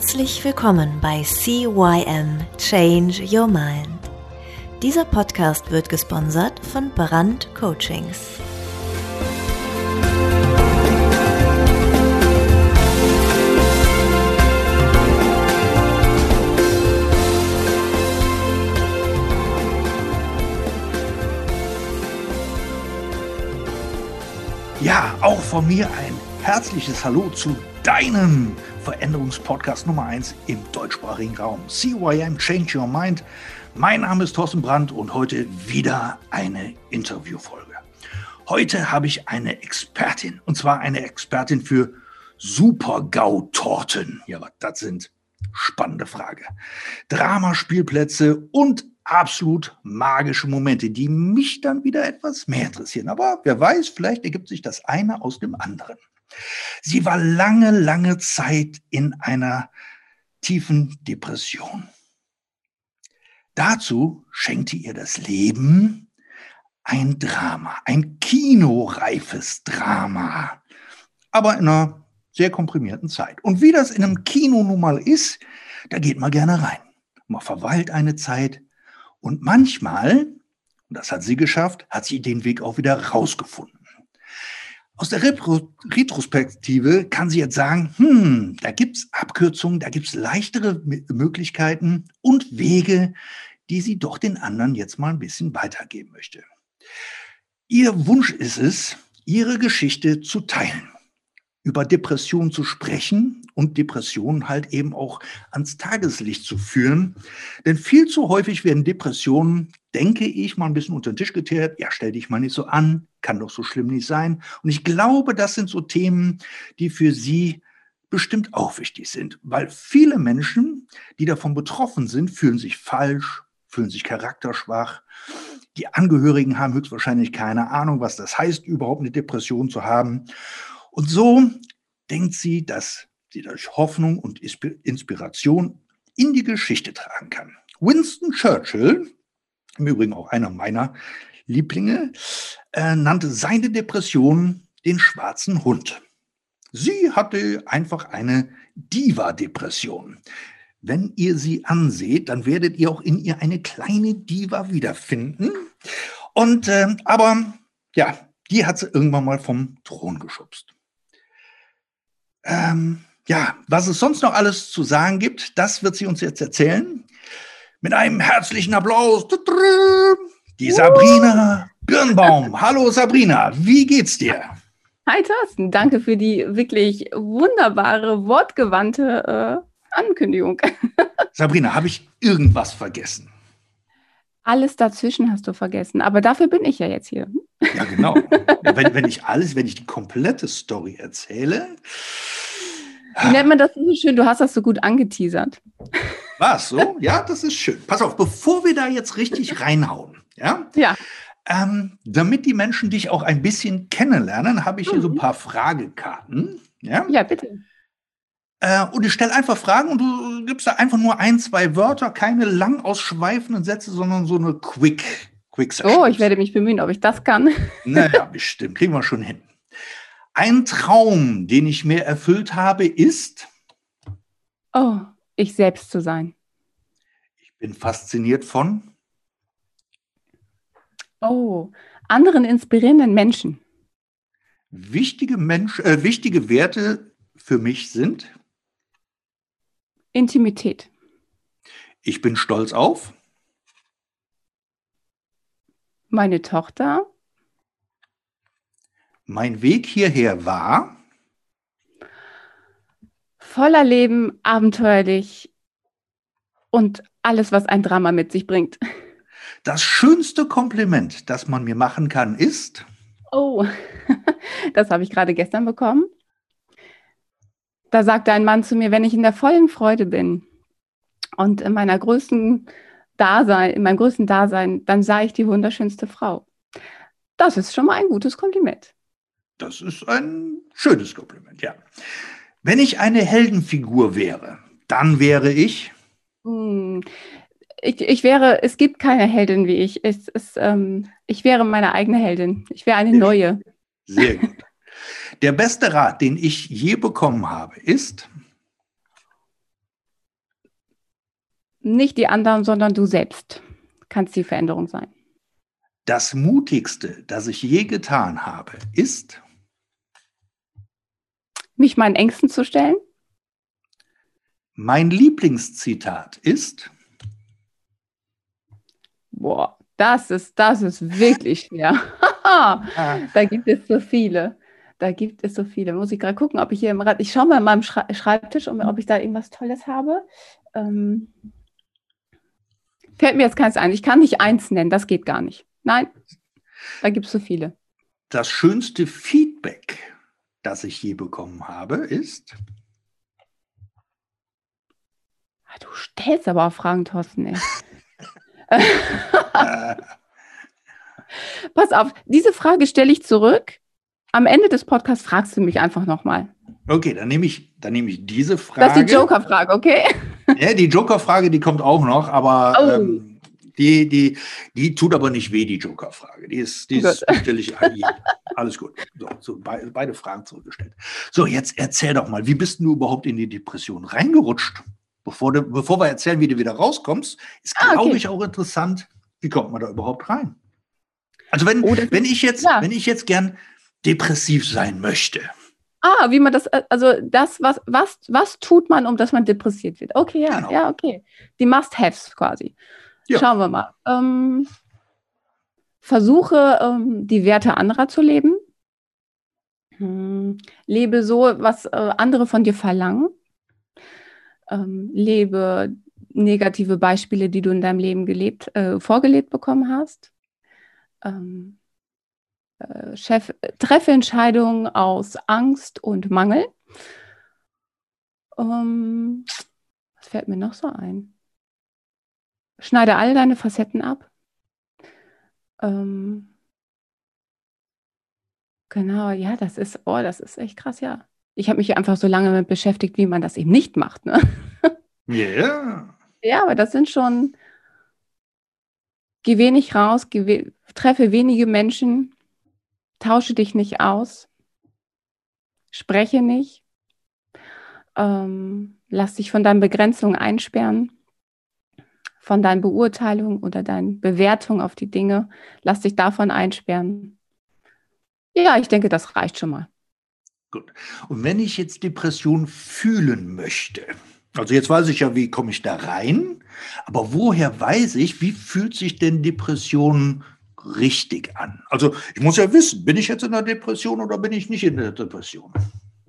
Herzlich willkommen bei CYM Change Your Mind. Dieser Podcast wird gesponsert von Brand Coachings. Ja, auch von mir ein herzliches Hallo zu deinem Veränderungspodcast Nummer 1 im deutschsprachigen Raum. CYM Change Your Mind. Mein Name ist Thorsten Brandt und heute wieder eine Interviewfolge. Heute habe ich eine Expertin und zwar eine Expertin für Super-GAU-Torten. Ja, das sind? Spannende Frage. Dramaspielplätze und absolut magische Momente, die mich dann wieder etwas mehr interessieren. Aber wer weiß, vielleicht ergibt sich das eine aus dem anderen. Sie war lange, lange Zeit in einer tiefen Depression. Dazu schenkte ihr das Leben ein Drama, ein kinoreifes Drama, aber in einer sehr komprimierten Zeit. Und wie das in einem Kino nun mal ist, da geht man gerne rein. Man verweilt eine Zeit und manchmal, und das hat sie geschafft, hat sie den Weg auch wieder rausgefunden. Aus der Retrospektive kann sie jetzt sagen, hm, da gibt's Abkürzungen, da gibt's leichtere Möglichkeiten und Wege, die sie doch den anderen jetzt mal ein bisschen weitergeben möchte. Ihr Wunsch ist es, ihre Geschichte zu teilen, über Depressionen zu sprechen und Depressionen halt eben auch ans Tageslicht zu führen. Denn viel zu häufig werden Depressionen, denke ich, mal ein bisschen unter den Tisch geteert. Ja, stell dich mal nicht so an, kann doch so schlimm nicht sein. Und ich glaube, das sind so Themen, die für Sie bestimmt auch wichtig sind, weil viele Menschen, die davon betroffen sind, fühlen sich falsch, fühlen sich charakterschwach. Die Angehörigen haben höchstwahrscheinlich keine Ahnung, was das heißt, überhaupt eine Depression zu haben. Und so denkt sie, dass sie durch Hoffnung und Inspiration in die Geschichte tragen kann. Winston Churchill, im Übrigen auch einer meiner Lieblinge, äh, nannte seine Depression den schwarzen Hund. Sie hatte einfach eine Diva-Depression. Wenn ihr sie anseht, dann werdet ihr auch in ihr eine kleine Diva wiederfinden. Und äh, aber ja, die hat sie irgendwann mal vom Thron geschubst. Ähm, ja, was es sonst noch alles zu sagen gibt, das wird sie uns jetzt erzählen. Mit einem herzlichen Applaus. Die Sabrina Birnbaum. Hallo Sabrina, wie geht's dir? Hi Thorsten, danke für die wirklich wunderbare, wortgewandte äh, Ankündigung. Sabrina, habe ich irgendwas vergessen? Alles dazwischen hast du vergessen, aber dafür bin ich ja jetzt hier. Ja, genau. wenn, wenn ich alles, wenn ich die komplette Story erzähle. Wie nennt man das so schön? Du hast das so gut angeteasert. Was so? Ja, das ist schön. Pass auf, bevor wir da jetzt richtig reinhauen, ja? Ja. Ähm, damit die Menschen dich auch ein bisschen kennenlernen, habe ich hier mhm. so ein mhm. paar Fragekarten. Ja, ja bitte. Äh, und ich stelle einfach Fragen und du gibst da einfach nur ein, zwei Wörter, keine lang ausschweifenden Sätze, sondern so eine Quick, Quick. Oh, ich werde mich bemühen, ob ich das kann. Naja, bestimmt. Kriegen wir schon hin. Ein Traum, den ich mir erfüllt habe, ist. Oh, ich selbst zu sein. Ich bin fasziniert von. Oh, anderen inspirierenden Menschen. Wichtige, Mensch, äh, wichtige Werte für mich sind Intimität. Ich bin stolz auf meine Tochter. Mein Weg hierher war voller Leben, abenteuerlich und alles, was ein Drama mit sich bringt. Das schönste Kompliment, das man mir machen kann, ist. Oh, das habe ich gerade gestern bekommen. Da sagte ein Mann zu mir, wenn ich in der vollen Freude bin und in meiner größten Dasein, in meinem größten Dasein, dann sei ich die wunderschönste Frau. Das ist schon mal ein gutes Kompliment. Das ist ein schönes Kompliment, ja. Wenn ich eine Heldenfigur wäre, dann wäre ich. Hm, ich, ich wäre, es gibt keine Heldin wie ich. Es, es, ähm, ich wäre meine eigene Heldin. Ich wäre eine neue. Sehr gut. Der beste Rat, den ich je bekommen habe, ist. Nicht die anderen, sondern du selbst kannst die Veränderung sein. Das Mutigste, das ich je getan habe, ist, mich meinen Ängsten zu stellen. Mein Lieblingszitat ist, boah, das ist, das ist wirklich schwer. da gibt es so viele. Da gibt es so viele. Muss ich gerade gucken, ob ich hier im Rad. Ich schaue mal in meinem Schreibtisch, ob ich da irgendwas Tolles habe. Ähm, fällt mir jetzt keins ein. Ich kann nicht eins nennen, das geht gar nicht. Nein, da gibt es so viele. Das schönste Feedback, das ich je bekommen habe, ist. Ah, du stellst aber auch Fragen, Thorsten. Ey. Pass auf, diese Frage stelle ich zurück. Am Ende des Podcasts fragst du mich einfach nochmal. Okay, dann nehme ich, dann nehme ich diese Frage. Das ist die Joker-Frage, okay? Ja, die Joker-Frage, die kommt auch noch, aber oh. ähm, die, die, die tut aber nicht weh, die Joker-Frage. Die ist, die, ist, die stelle ich an. Alles gut. So, so be beide Fragen zurückgestellt. So, jetzt erzähl doch mal, wie bist du überhaupt in die Depression reingerutscht? Bevor, du, bevor wir erzählen, wie du wieder rauskommst, ist, ah, glaube ich, auch interessant, wie kommt man da überhaupt rein? Also wenn, oh, wenn ich jetzt, ja. wenn ich jetzt gern depressiv sein möchte. Ah, wie man das, äh, also das, was, was, was tut man, um dass man depressiert wird? Okay, ja, genau. ja, okay. Die Must-Haves quasi. Ja. Schauen wir mal. Ähm, versuche, ähm, die Werte anderer zu leben. Hm, lebe so, was äh, andere von dir verlangen. Ähm, lebe negative Beispiele, die du in deinem Leben gelebt, äh, vorgelebt bekommen hast. Ähm, äh, Chef, treffe Entscheidungen aus Angst und Mangel. Ähm, was fällt mir noch so ein? Schneide all deine Facetten ab. Ähm, genau, ja, das ist, oh, das ist echt krass, ja. Ich habe mich einfach so lange damit beschäftigt, wie man das eben nicht macht. Ne? Yeah. Ja, aber das sind schon, geh wenig raus, geh, treffe wenige Menschen, tausche dich nicht aus, spreche nicht, ähm, lass dich von deinen Begrenzungen einsperren, von deinen Beurteilungen oder deinen Bewertungen auf die Dinge, lass dich davon einsperren. Ja, ich denke, das reicht schon mal. Gut. Und wenn ich jetzt Depression fühlen möchte, also jetzt weiß ich ja, wie komme ich da rein, aber woher weiß ich, wie fühlt sich denn Depression richtig an? Also ich muss ja wissen, bin ich jetzt in der Depression oder bin ich nicht in der Depression?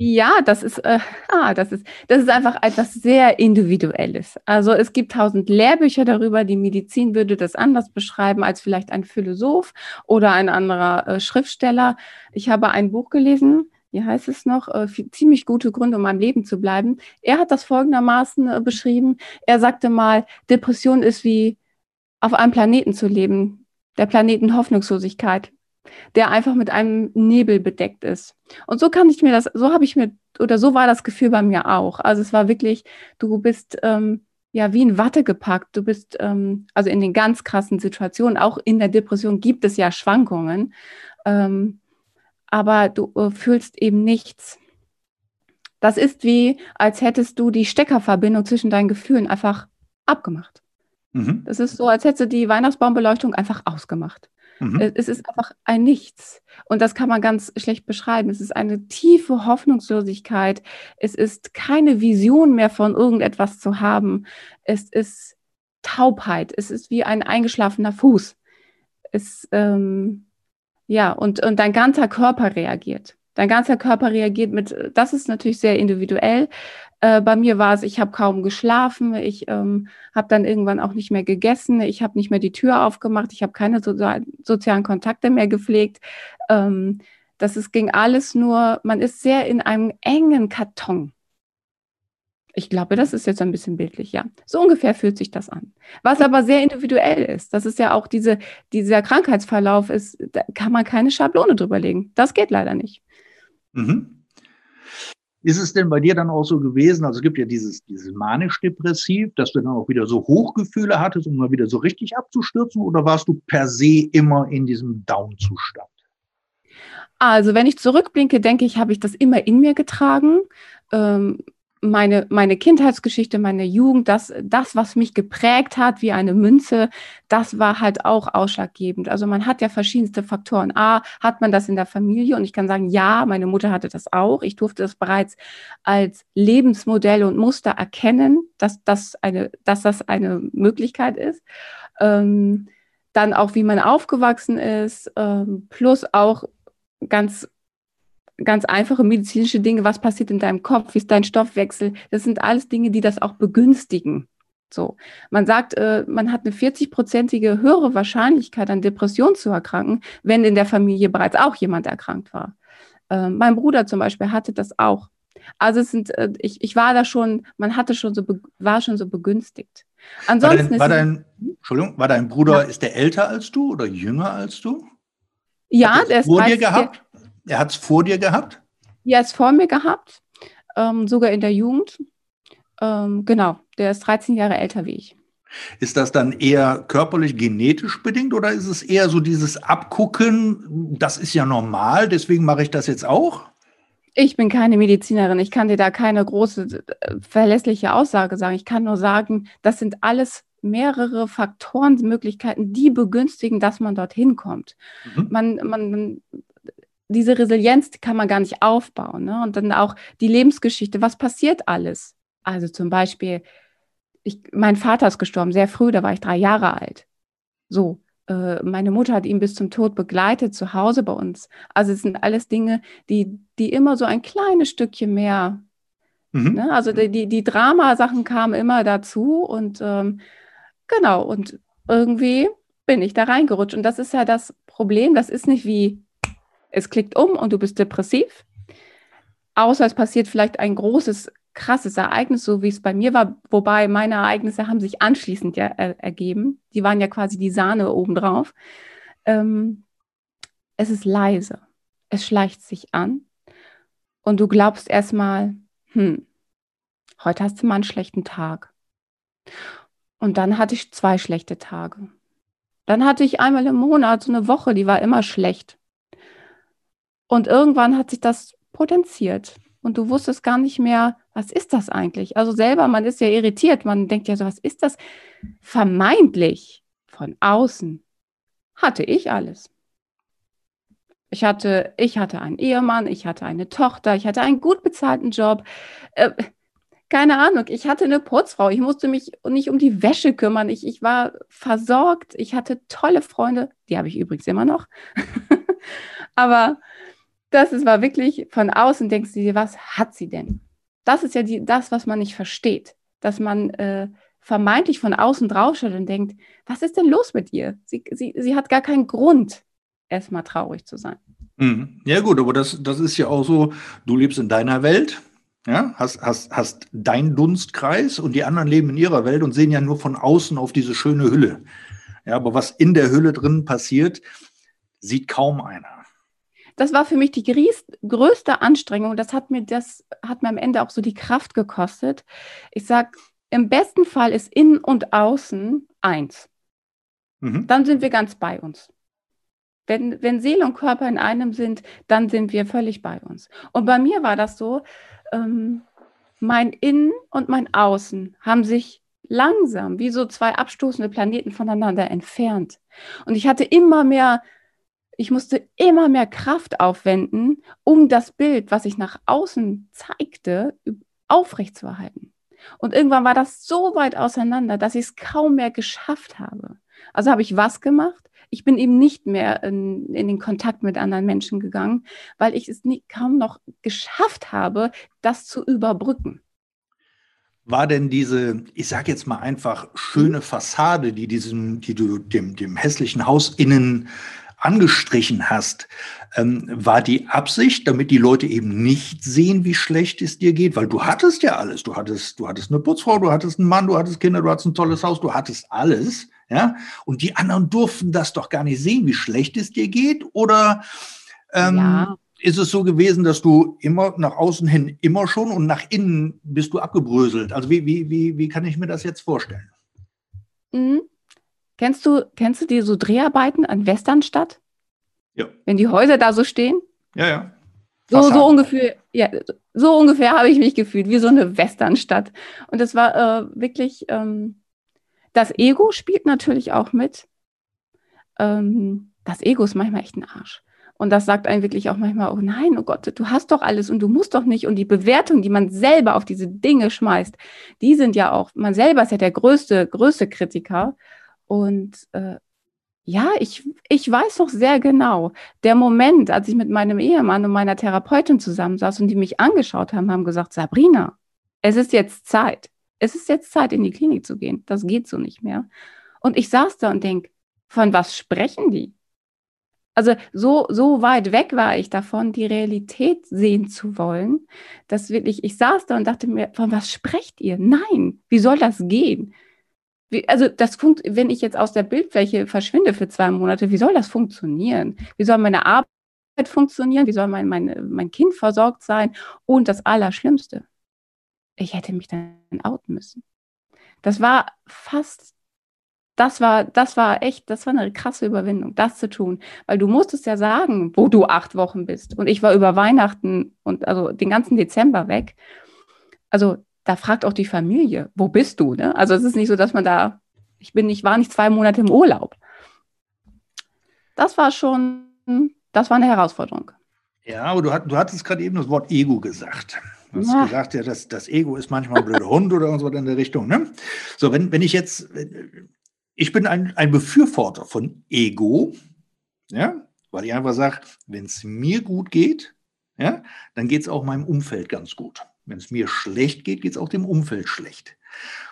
Ja, das ist, äh, ah, das ist, das ist einfach etwas sehr Individuelles. Also es gibt tausend Lehrbücher darüber, die Medizin würde das anders beschreiben als vielleicht ein Philosoph oder ein anderer äh, Schriftsteller. Ich habe ein Buch gelesen, wie heißt es noch, äh, ziemlich gute Gründe, um am Leben zu bleiben. Er hat das folgendermaßen äh, beschrieben. Er sagte mal, Depression ist wie auf einem Planeten zu leben der Planeten Hoffnungslosigkeit, der einfach mit einem Nebel bedeckt ist. Und so kann ich mir das, so habe ich mir, oder so war das Gefühl bei mir auch. Also es war wirklich, du bist ähm, ja wie in Watte gepackt. Du bist, ähm, also in den ganz krassen Situationen, auch in der Depression gibt es ja Schwankungen, ähm, aber du äh, fühlst eben nichts. Das ist wie, als hättest du die Steckerverbindung zwischen deinen Gefühlen einfach abgemacht. Mhm. Das ist so, als hätte die Weihnachtsbaumbeleuchtung einfach ausgemacht. Mhm. Es ist einfach ein Nichts. Und das kann man ganz schlecht beschreiben. Es ist eine tiefe Hoffnungslosigkeit. Es ist keine Vision mehr von irgendetwas zu haben. Es ist Taubheit. Es ist wie ein eingeschlafener Fuß. Es, ähm, ja, und, und dein ganzer Körper reagiert. Dein ganzer Körper reagiert mit, das ist natürlich sehr individuell, äh, bei mir war es, ich habe kaum geschlafen, ich ähm, habe dann irgendwann auch nicht mehr gegessen, ich habe nicht mehr die Tür aufgemacht, ich habe keine so sozialen Kontakte mehr gepflegt. Ähm, das ist, ging alles nur, man ist sehr in einem engen Karton. Ich glaube, das ist jetzt ein bisschen bildlich, ja. So ungefähr fühlt sich das an. Was aber sehr individuell ist. Das ist ja auch diese, dieser Krankheitsverlauf ist, da kann man keine Schablone drüber legen. Das geht leider nicht. Mhm. Ist es denn bei dir dann auch so gewesen, also es gibt ja dieses, dieses manisch-depressiv, dass du dann auch wieder so Hochgefühle hattest, um mal wieder so richtig abzustürzen, oder warst du per se immer in diesem Down-Zustand? Also wenn ich zurückblinke, denke ich, habe ich das immer in mir getragen. Ähm, meine, meine Kindheitsgeschichte, meine Jugend, das, das, was mich geprägt hat, wie eine Münze, das war halt auch ausschlaggebend. Also man hat ja verschiedenste Faktoren. A, hat man das in der Familie und ich kann sagen, ja, meine Mutter hatte das auch. Ich durfte das bereits als Lebensmodell und Muster erkennen, dass das eine, dass das eine Möglichkeit ist. Ähm, dann auch, wie man aufgewachsen ist, ähm, plus auch ganz ganz einfache medizinische Dinge, was passiert in deinem Kopf, wie ist dein Stoffwechsel, das sind alles Dinge, die das auch begünstigen. So, man sagt, äh, man hat eine 40-prozentige höhere Wahrscheinlichkeit, an Depressionen zu erkranken, wenn in der Familie bereits auch jemand erkrankt war. Äh, mein Bruder zum Beispiel hatte das auch. Also es sind, äh, ich, ich war da schon, man hatte schon so, war schon so begünstigt. Ansonsten war dein, war dein Entschuldigung, war dein Bruder, ja. ist der älter als du oder jünger als du? Ja, der ist vor dir gehabt. Er hat es vor dir gehabt? Ja, es vor mir gehabt, ähm, sogar in der Jugend. Ähm, genau, der ist 13 Jahre älter wie ich. Ist das dann eher körperlich genetisch bedingt oder ist es eher so dieses Abgucken, das ist ja normal, deswegen mache ich das jetzt auch? Ich bin keine Medizinerin, ich kann dir da keine große äh, verlässliche Aussage sagen. Ich kann nur sagen, das sind alles mehrere Faktoren, Möglichkeiten, die begünstigen, dass man dorthin kommt. Mhm. Man, man, diese Resilienz kann man gar nicht aufbauen. Ne? Und dann auch die Lebensgeschichte, was passiert alles? Also zum Beispiel, ich, mein Vater ist gestorben, sehr früh, da war ich drei Jahre alt. So, äh, meine Mutter hat ihn bis zum Tod begleitet, zu Hause bei uns. Also es sind alles Dinge, die, die immer so ein kleines Stückchen mehr, mhm. ne? also die, die, die Dramasachen kamen immer dazu und ähm, genau, und irgendwie bin ich da reingerutscht. Und das ist ja das Problem, das ist nicht wie es klickt um und du bist depressiv. Außer es passiert vielleicht ein großes, krasses Ereignis, so wie es bei mir war, wobei meine Ereignisse haben sich anschließend ja äh, ergeben. Die waren ja quasi die Sahne obendrauf. Ähm, es ist leise. Es schleicht sich an. Und du glaubst erstmal, hm, heute hast du mal einen schlechten Tag. Und dann hatte ich zwei schlechte Tage. Dann hatte ich einmal im Monat so eine Woche, die war immer schlecht. Und irgendwann hat sich das potenziert. Und du wusstest gar nicht mehr, was ist das eigentlich? Also selber, man ist ja irritiert. Man denkt ja so, was ist das? Vermeintlich von außen hatte ich alles. Ich hatte, ich hatte einen Ehemann, ich hatte eine Tochter, ich hatte einen gut bezahlten Job. Äh, keine Ahnung, ich hatte eine Putzfrau, ich musste mich nicht um die Wäsche kümmern, ich, ich war versorgt, ich hatte tolle Freunde, die habe ich übrigens immer noch. Aber das ist, war wirklich von außen denkst du dir, was hat sie denn? Das ist ja die, das, was man nicht versteht. Dass man äh, vermeintlich von außen draufschaut und denkt, was ist denn los mit ihr? Sie, sie, sie hat gar keinen Grund, erstmal traurig zu sein. Mhm. Ja, gut, aber das, das ist ja auch so, du lebst in deiner Welt, ja, hast, hast, hast deinen Dunstkreis und die anderen leben in ihrer Welt und sehen ja nur von außen auf diese schöne Hülle. Ja, aber was in der Hülle drin passiert, sieht kaum einer das war für mich die größte Anstrengung. Das hat mir das hat mir am Ende auch so die Kraft gekostet. Ich sag, im besten Fall ist innen und außen eins. Mhm. Dann sind wir ganz bei uns. Wenn, wenn Seele und Körper in einem sind, dann sind wir völlig bei uns. Und bei mir war das so, ähm, mein Innen und mein Außen haben sich langsam wie so zwei abstoßende Planeten voneinander entfernt. Und ich hatte immer mehr ich musste immer mehr Kraft aufwenden, um das Bild, was ich nach außen zeigte, aufrechtzuerhalten. Und irgendwann war das so weit auseinander, dass ich es kaum mehr geschafft habe. Also habe ich was gemacht? Ich bin eben nicht mehr in, in den Kontakt mit anderen Menschen gegangen, weil ich es nie, kaum noch geschafft habe, das zu überbrücken. War denn diese, ich sage jetzt mal einfach, schöne Fassade, die, diesem, die du dem, dem hässlichen Haus innen angestrichen hast, ähm, war die Absicht, damit die Leute eben nicht sehen, wie schlecht es dir geht, weil du hattest ja alles. Du hattest, du hattest eine Putzfrau, du hattest einen Mann, du hattest Kinder, du hattest ein tolles Haus, du hattest alles, ja. Und die anderen durften das doch gar nicht sehen, wie schlecht es dir geht, oder ähm, ja. ist es so gewesen, dass du immer nach außen hin immer schon und nach innen bist du abgebröselt? Also wie, wie, wie, wie kann ich mir das jetzt vorstellen? Mhm. Kennst du, kennst du die so Dreharbeiten an Westernstadt? Ja. Wenn die Häuser da so stehen? Ja, ja. So, so ungefähr, ja, so ungefähr habe ich mich gefühlt, wie so eine Westernstadt. Und das war äh, wirklich, ähm, das Ego spielt natürlich auch mit. Ähm, das Ego ist manchmal echt ein Arsch. Und das sagt einem wirklich auch manchmal, oh nein, oh Gott, du hast doch alles und du musst doch nicht. Und die Bewertung, die man selber auf diese Dinge schmeißt, die sind ja auch, man selber ist ja der größte, größte Kritiker. Und äh, ja, ich, ich weiß doch sehr genau, der Moment, als ich mit meinem Ehemann und meiner Therapeutin zusammensaß und die mich angeschaut haben, haben gesagt, Sabrina, es ist jetzt Zeit. Es ist jetzt Zeit, in die Klinik zu gehen. Das geht so nicht mehr. Und ich saß da und denke, von was sprechen die? Also so, so weit weg war ich davon, die Realität sehen zu wollen, dass wirklich, ich saß da und dachte mir, von was sprecht ihr? Nein, wie soll das gehen? Wie, also das funkt, wenn ich jetzt aus der Bildfläche verschwinde für zwei Monate, wie soll das funktionieren? Wie soll meine Arbeit funktionieren? Wie soll mein, mein, mein Kind versorgt sein? Und das Allerschlimmste, ich hätte mich dann outen müssen. Das war fast, das war, das war echt, das war eine krasse Überwindung, das zu tun. Weil du musstest ja sagen, wo du acht Wochen bist. Und ich war über Weihnachten und also den ganzen Dezember weg. Also da fragt auch die Familie, wo bist du? Ne? Also es ist nicht so, dass man da, ich bin nicht, war nicht zwei Monate im Urlaub. Das war schon, das war eine Herausforderung. Ja, aber du, hat, du hattest gerade eben das Wort Ego gesagt. Du hast ja. gesagt, ja, das, das Ego ist manchmal ein blöder Hund oder so in der Richtung. Ne? So, wenn, wenn ich jetzt, ich bin ein, ein Befürworter von Ego, ja, weil ich einfach sage, wenn es mir gut geht, ja, dann geht es auch meinem Umfeld ganz gut. Wenn es mir schlecht geht, geht es auch dem Umfeld schlecht.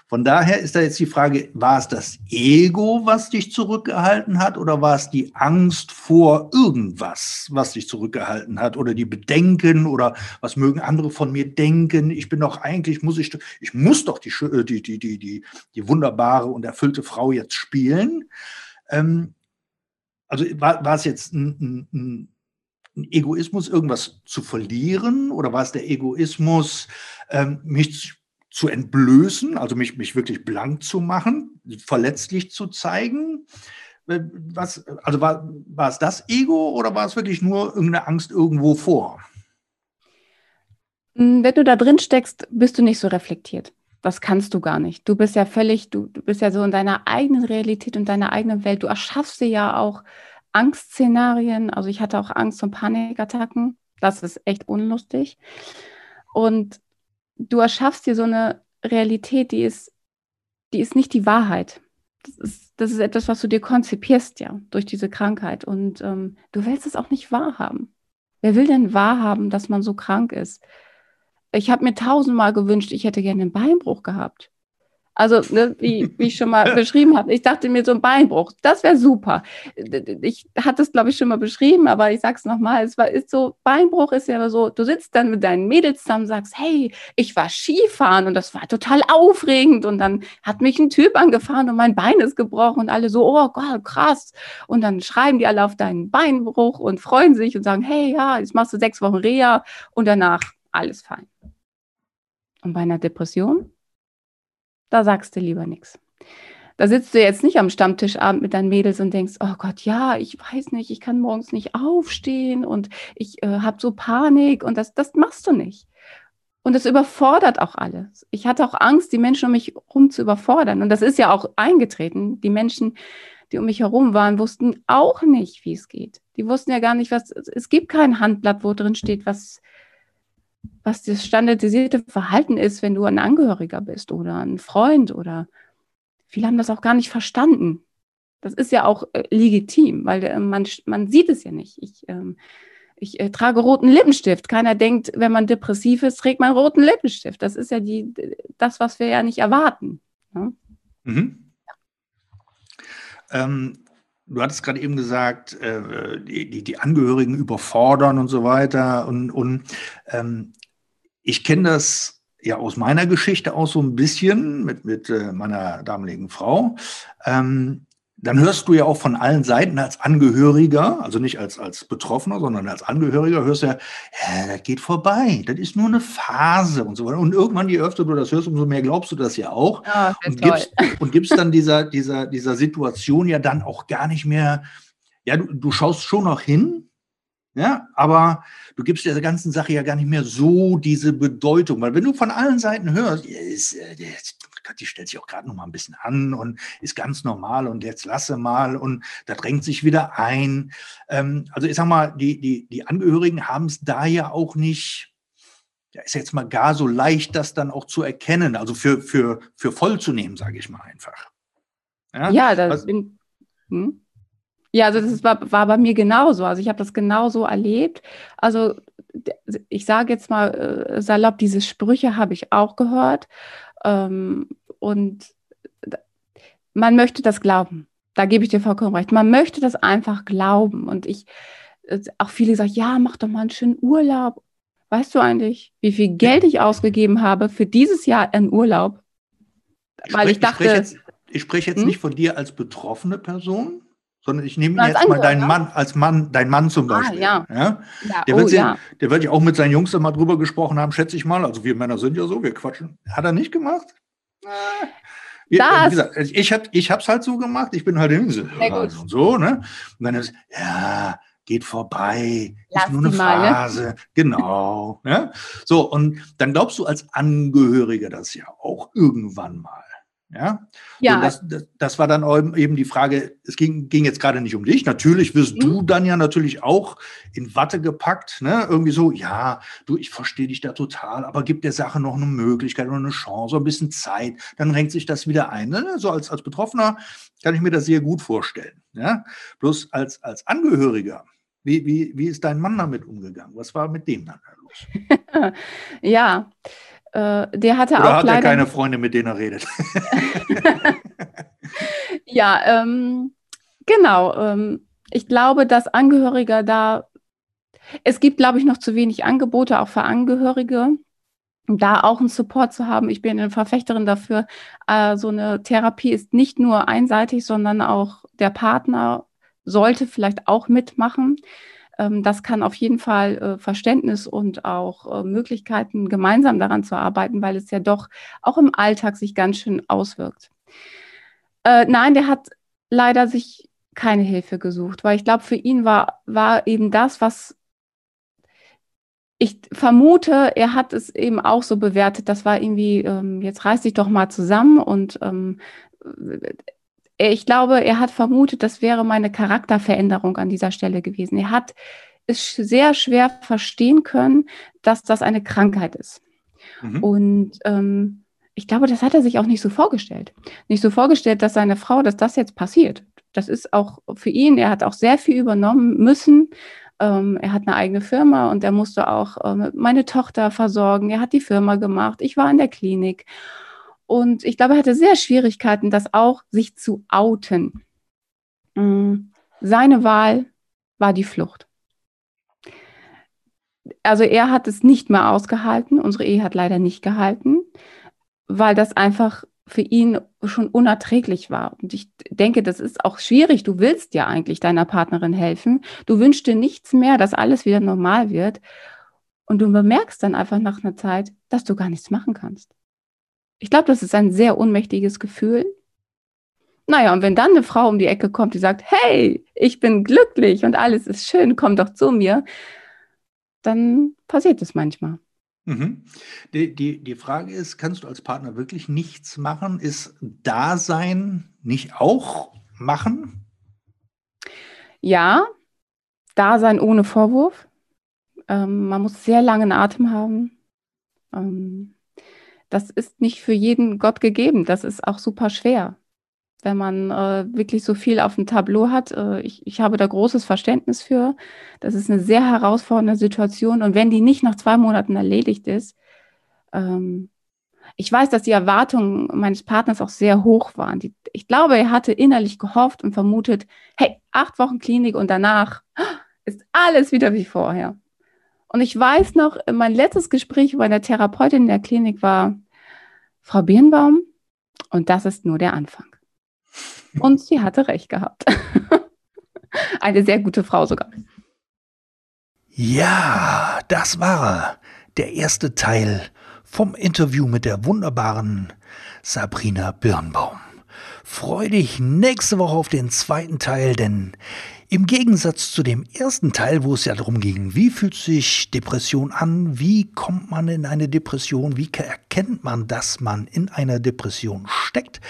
Von daher ist da jetzt die Frage, war es das Ego, was dich zurückgehalten hat oder war es die Angst vor irgendwas, was dich zurückgehalten hat oder die Bedenken oder was mögen andere von mir denken? Ich bin doch eigentlich, muss ich, ich muss doch die, die, die, die, die, die wunderbare und erfüllte Frau jetzt spielen. Ähm, also war, war es jetzt ein, ein, ein Egoismus, irgendwas zu verlieren? Oder war es der Egoismus, ähm, mich zu entblößen, also mich, mich wirklich blank zu machen, verletzlich zu zeigen? Äh, was, also war, war es das Ego oder war es wirklich nur irgendeine Angst irgendwo vor? Hm, wenn du da drin steckst, bist du nicht so reflektiert. Das kannst du gar nicht. Du bist ja völlig, du, du bist ja so in deiner eigenen Realität und deiner eigenen Welt. Du erschaffst dir ja auch Angstszenarien. Also ich hatte auch Angst und Panikattacken. Das ist echt unlustig. Und du erschaffst dir so eine Realität, die ist, die ist nicht die Wahrheit. Das ist, das ist etwas, was du dir konzipierst, ja, durch diese Krankheit. Und ähm, du willst es auch nicht wahrhaben. Wer will denn wahrhaben, dass man so krank ist? Ich habe mir tausendmal gewünscht, ich hätte gerne einen Beinbruch gehabt. Also, ne, wie, wie ich schon mal beschrieben habe, ich dachte mir so ein Beinbruch, das wäre super. Ich hatte es, glaube ich, schon mal beschrieben, aber ich sage es nochmal, es war, ist so, Beinbruch ist ja so, du sitzt dann mit deinen Mädels zusammen, sagst, hey, ich war Skifahren und das war total aufregend und dann hat mich ein Typ angefahren und mein Bein ist gebrochen und alle so, oh Gott, krass. Und dann schreiben die alle auf deinen Beinbruch und freuen sich und sagen, hey, ja, jetzt machst du sechs Wochen Reha und danach alles fein. Und bei einer Depression da sagst du lieber nichts. Da sitzt du jetzt nicht am Stammtischabend mit deinen Mädels und denkst, oh Gott, ja, ich weiß nicht, ich kann morgens nicht aufstehen und ich äh, habe so Panik und das, das machst du nicht. Und das überfordert auch alles. Ich hatte auch Angst, die Menschen um mich herum zu überfordern. Und das ist ja auch eingetreten. Die Menschen, die um mich herum waren, wussten auch nicht, wie es geht. Die wussten ja gar nicht, was, es gibt kein Handblatt, wo drin steht, was, was das standardisierte Verhalten ist, wenn du ein Angehöriger bist oder ein Freund oder viele haben das auch gar nicht verstanden. Das ist ja auch äh, legitim, weil äh, man, man sieht es ja nicht. Ich, ähm, ich äh, trage roten Lippenstift. Keiner denkt, wenn man depressiv ist, trägt man roten Lippenstift. Das ist ja die, das, was wir ja nicht erwarten. Ne? Mhm. Ähm, du hattest gerade eben gesagt, äh, die, die, Angehörigen überfordern und so weiter. Und, und ähm, ich kenne das ja aus meiner Geschichte auch so ein bisschen mit, mit äh, meiner damaligen Frau. Ähm, dann hörst du ja auch von allen Seiten als Angehöriger, also nicht als, als Betroffener, sondern als Angehöriger, hörst ja, ja, das geht vorbei, das ist nur eine Phase und so weiter. Und irgendwann, je öfter du das hörst, umso mehr glaubst du das ja auch. Ja, und, gibst, und gibst dann dieser, dieser, dieser Situation ja dann auch gar nicht mehr, ja, du, du schaust schon noch hin, Ja, aber du gibst der ganzen Sache ja gar nicht mehr so diese Bedeutung, weil wenn du von allen Seiten hörst, ist, äh, die stellt sich auch gerade noch mal ein bisschen an und ist ganz normal und jetzt lasse mal und da drängt sich wieder ein. Ähm, also ich sag mal, die, die, die Angehörigen haben es da ja auch nicht, ja, ist jetzt mal gar so leicht, das dann auch zu erkennen, also für, für, für voll zu nehmen, sage ich mal einfach. Ja, ja das bin, hm? Ja, also das war, war bei mir genauso. Also ich habe das genauso erlebt. Also ich sage jetzt mal äh, salopp, diese Sprüche habe ich auch gehört. Ähm, und man möchte das glauben. Da gebe ich dir vollkommen recht. Man möchte das einfach glauben. Und ich, äh, auch viele sagen, ja, mach doch mal einen schönen Urlaub. Weißt du eigentlich, wie viel Geld ich ausgegeben habe für dieses Jahr in Urlaub? Weil ich, ich dachte. Ich spreche jetzt, ich spreche jetzt hm? nicht von dir als betroffene Person, sondern ich nehme jetzt mal deinen Mann als Mann, dein Mann zum ah, Beispiel. Ah, ja. Ja? ja. Der, oh, wird ja. der wird ja auch mit seinen Jungs mal drüber gesprochen haben, schätze ich mal. Also wir Männer sind ja so, wir quatschen. Hat er nicht gemacht? Wir, wie gesagt, ich habe ich hab's halt so gemacht, ich bin halt in und so, ne? Und dann ist, ja, geht vorbei, Lass ist nur eine Phase, mal, ne? genau. Ne? So, und dann glaubst du als Angehöriger das ja auch irgendwann mal. Ja, ja. Das, das, das, war dann eben die Frage, es ging, ging jetzt gerade nicht um dich. Natürlich wirst mhm. du dann ja natürlich auch in Watte gepackt, ne? Irgendwie so, ja, du, ich verstehe dich da total, aber gib der Sache noch eine Möglichkeit oder eine Chance, ein bisschen Zeit, dann renkt sich das wieder ein. Ne? So als, als Betroffener kann ich mir das sehr gut vorstellen. Ja? Bloß als, als Angehöriger, wie, wie, wie ist dein Mann damit umgegangen? Was war mit dem dann los? ja, äh, der hatte Oder auch hat leider er keine Freunde, mit denen er redet? ja, ähm, genau. Ähm, ich glaube, dass Angehörige da, es gibt, glaube ich, noch zu wenig Angebote auch für Angehörige, da auch einen Support zu haben. Ich bin eine Verfechterin dafür. Äh, so eine Therapie ist nicht nur einseitig, sondern auch der Partner sollte vielleicht auch mitmachen. Ähm, das kann auf jeden Fall äh, Verständnis und auch äh, Möglichkeiten, gemeinsam daran zu arbeiten, weil es ja doch auch im Alltag sich ganz schön auswirkt. Äh, nein, der hat leider sich keine Hilfe gesucht, weil ich glaube, für ihn war, war eben das, was ich vermute, er hat es eben auch so bewertet, das war irgendwie, ähm, jetzt reiß dich doch mal zusammen und ähm, ich glaube, er hat vermutet, das wäre meine Charakterveränderung an dieser Stelle gewesen. Er hat es sehr schwer verstehen können, dass das eine Krankheit ist. Mhm. Und ähm, ich glaube, das hat er sich auch nicht so vorgestellt. Nicht so vorgestellt, dass seine Frau, dass das jetzt passiert. Das ist auch für ihn, er hat auch sehr viel übernommen müssen. Ähm, er hat eine eigene Firma und er musste auch ähm, meine Tochter versorgen. Er hat die Firma gemacht. Ich war in der Klinik. Und ich glaube, er hatte sehr Schwierigkeiten, das auch sich zu outen. Mm, seine Wahl war die Flucht. Also er hat es nicht mehr ausgehalten. Unsere Ehe hat leider nicht gehalten, weil das einfach für ihn schon unerträglich war. Und ich denke, das ist auch schwierig. Du willst ja eigentlich deiner Partnerin helfen. Du wünschst dir nichts mehr, dass alles wieder normal wird. Und du bemerkst dann einfach nach einer Zeit, dass du gar nichts machen kannst. Ich glaube, das ist ein sehr unmächtiges Gefühl. Naja, und wenn dann eine Frau um die Ecke kommt, die sagt, hey, ich bin glücklich und alles ist schön, komm doch zu mir, dann passiert es manchmal. Mhm. Die, die, die Frage ist, kannst du als Partner wirklich nichts machen? Ist Dasein nicht auch machen? Ja, Dasein ohne Vorwurf. Ähm, man muss sehr langen Atem haben. Ähm, das ist nicht für jeden Gott gegeben. Das ist auch super schwer, wenn man äh, wirklich so viel auf dem Tableau hat. Äh, ich, ich habe da großes Verständnis für. Das ist eine sehr herausfordernde Situation. Und wenn die nicht nach zwei Monaten erledigt ist, ähm, ich weiß, dass die Erwartungen meines Partners auch sehr hoch waren. Die, ich glaube, er hatte innerlich gehofft und vermutet, hey, acht Wochen Klinik und danach ist alles wieder wie vorher. Und ich weiß noch, mein letztes Gespräch bei einer Therapeutin in der Klinik war Frau Birnbaum und das ist nur der Anfang. Und sie hatte recht gehabt. Eine sehr gute Frau sogar. Ja, das war der erste Teil vom Interview mit der wunderbaren Sabrina Birnbaum. Freu dich nächste Woche auf den zweiten Teil, denn Im Gegensatz zu dem ersten Teil, wo es ja darum ging, wie fühlt sich Depression an, wie kommt man in eine Depression, wie erkennt man, dass man in einer Depression steckt,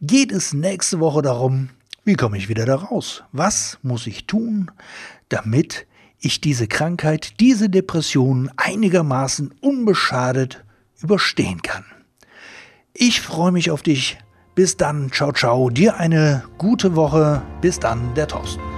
geht es nächste Woche darum, wie komme ich wieder da raus? Was muss ich tun, damit ich diese Krankheit, diese Depression einigermaßen unbeschadet überstehen kann? Ich freue mich auf dich. Bis dann, ciao, ciao. Dir eine gute Woche. Bis dann, der Thorsten.